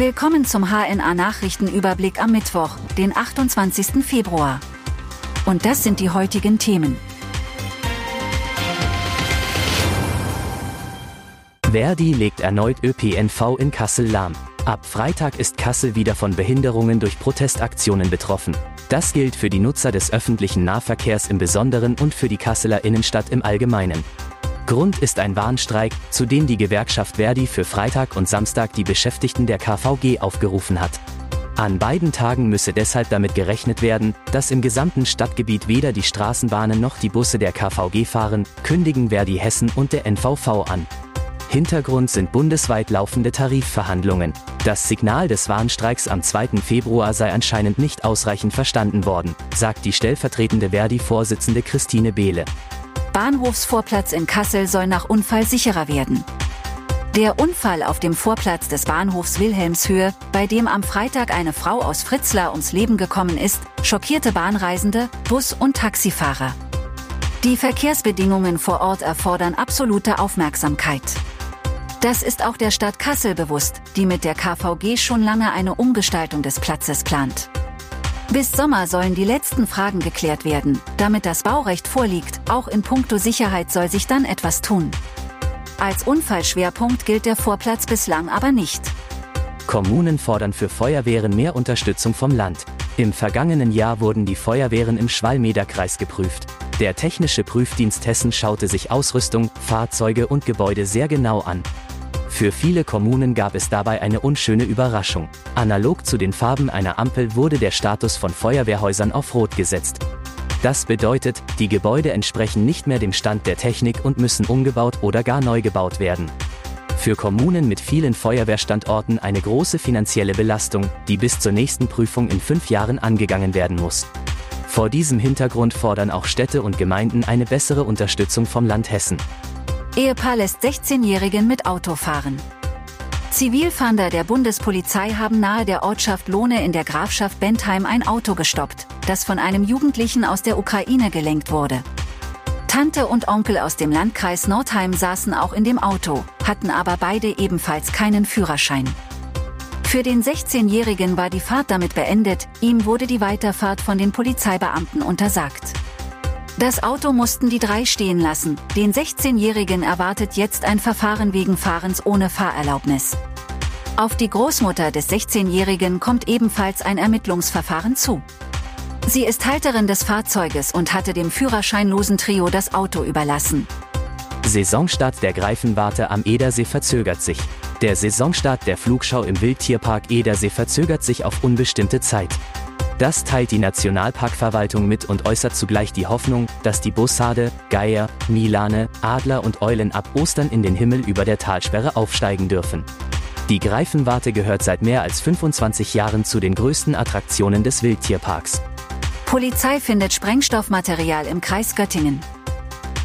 Willkommen zum HNA Nachrichtenüberblick am Mittwoch, den 28. Februar. Und das sind die heutigen Themen. Verdi legt erneut ÖPNV in Kassel lahm. Ab Freitag ist Kassel wieder von Behinderungen durch Protestaktionen betroffen. Das gilt für die Nutzer des öffentlichen Nahverkehrs im Besonderen und für die Kasseler Innenstadt im Allgemeinen. Grund ist ein Warnstreik, zu dem die Gewerkschaft Verdi für Freitag und Samstag die Beschäftigten der KVG aufgerufen hat. An beiden Tagen müsse deshalb damit gerechnet werden, dass im gesamten Stadtgebiet weder die Straßenbahnen noch die Busse der KVG fahren, kündigen Verdi Hessen und der NVV an. Hintergrund sind bundesweit laufende Tarifverhandlungen. Das Signal des Warnstreiks am 2. Februar sei anscheinend nicht ausreichend verstanden worden, sagt die stellvertretende Verdi-Vorsitzende Christine Behle. Bahnhofsvorplatz in Kassel soll nach Unfall sicherer werden. Der Unfall auf dem Vorplatz des Bahnhofs Wilhelmshöhe, bei dem am Freitag eine Frau aus Fritzlar ums Leben gekommen ist, schockierte Bahnreisende, Bus- und Taxifahrer. Die Verkehrsbedingungen vor Ort erfordern absolute Aufmerksamkeit. Das ist auch der Stadt Kassel bewusst, die mit der KVG schon lange eine Umgestaltung des Platzes plant. Bis Sommer sollen die letzten Fragen geklärt werden, damit das Baurecht vorliegt, auch in puncto Sicherheit soll sich dann etwas tun. Als Unfallschwerpunkt gilt der Vorplatz bislang aber nicht. Kommunen fordern für Feuerwehren mehr Unterstützung vom Land. Im vergangenen Jahr wurden die Feuerwehren im Schwalmederkreis geprüft. Der Technische Prüfdienst Hessen schaute sich Ausrüstung, Fahrzeuge und Gebäude sehr genau an. Für viele Kommunen gab es dabei eine unschöne Überraschung. Analog zu den Farben einer Ampel wurde der Status von Feuerwehrhäusern auf Rot gesetzt. Das bedeutet, die Gebäude entsprechen nicht mehr dem Stand der Technik und müssen umgebaut oder gar neu gebaut werden. Für Kommunen mit vielen Feuerwehrstandorten eine große finanzielle Belastung, die bis zur nächsten Prüfung in fünf Jahren angegangen werden muss. Vor diesem Hintergrund fordern auch Städte und Gemeinden eine bessere Unterstützung vom Land Hessen. Ehepaar lässt 16-Jährigen mit Auto fahren. Zivilfahnder der Bundespolizei haben nahe der Ortschaft Lohne in der Grafschaft Bentheim ein Auto gestoppt, das von einem Jugendlichen aus der Ukraine gelenkt wurde. Tante und Onkel aus dem Landkreis Nordheim saßen auch in dem Auto, hatten aber beide ebenfalls keinen Führerschein. Für den 16-Jährigen war die Fahrt damit beendet, ihm wurde die Weiterfahrt von den Polizeibeamten untersagt. Das Auto mussten die drei stehen lassen. Den 16-Jährigen erwartet jetzt ein Verfahren wegen Fahrens ohne Fahrerlaubnis. Auf die Großmutter des 16-Jährigen kommt ebenfalls ein Ermittlungsverfahren zu. Sie ist Halterin des Fahrzeuges und hatte dem führerscheinlosen Trio das Auto überlassen. Saisonstart der Greifenwarte am Edersee verzögert sich. Der Saisonstart der Flugschau im Wildtierpark Edersee verzögert sich auf unbestimmte Zeit. Das teilt die Nationalparkverwaltung mit und äußert zugleich die Hoffnung, dass die Bussarde, Geier, Milane, Adler und Eulen ab Ostern in den Himmel über der Talsperre aufsteigen dürfen. Die Greifenwarte gehört seit mehr als 25 Jahren zu den größten Attraktionen des Wildtierparks. Polizei findet Sprengstoffmaterial im Kreis Göttingen.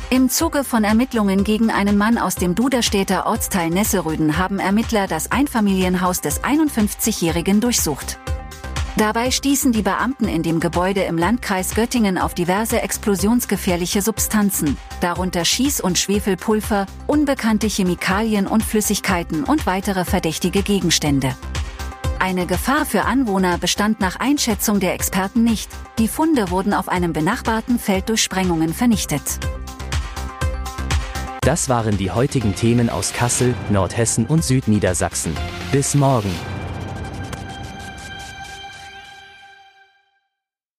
Im Zuge von Ermittlungen gegen einen Mann aus dem Duderstädter Ortsteil Nesselrüden haben Ermittler das Einfamilienhaus des 51-Jährigen durchsucht. Dabei stießen die Beamten in dem Gebäude im Landkreis Göttingen auf diverse explosionsgefährliche Substanzen, darunter Schieß- und Schwefelpulver, unbekannte Chemikalien und Flüssigkeiten und weitere verdächtige Gegenstände. Eine Gefahr für Anwohner bestand nach Einschätzung der Experten nicht. Die Funde wurden auf einem benachbarten Feld durch Sprengungen vernichtet. Das waren die heutigen Themen aus Kassel, Nordhessen und Südniedersachsen. Bis morgen.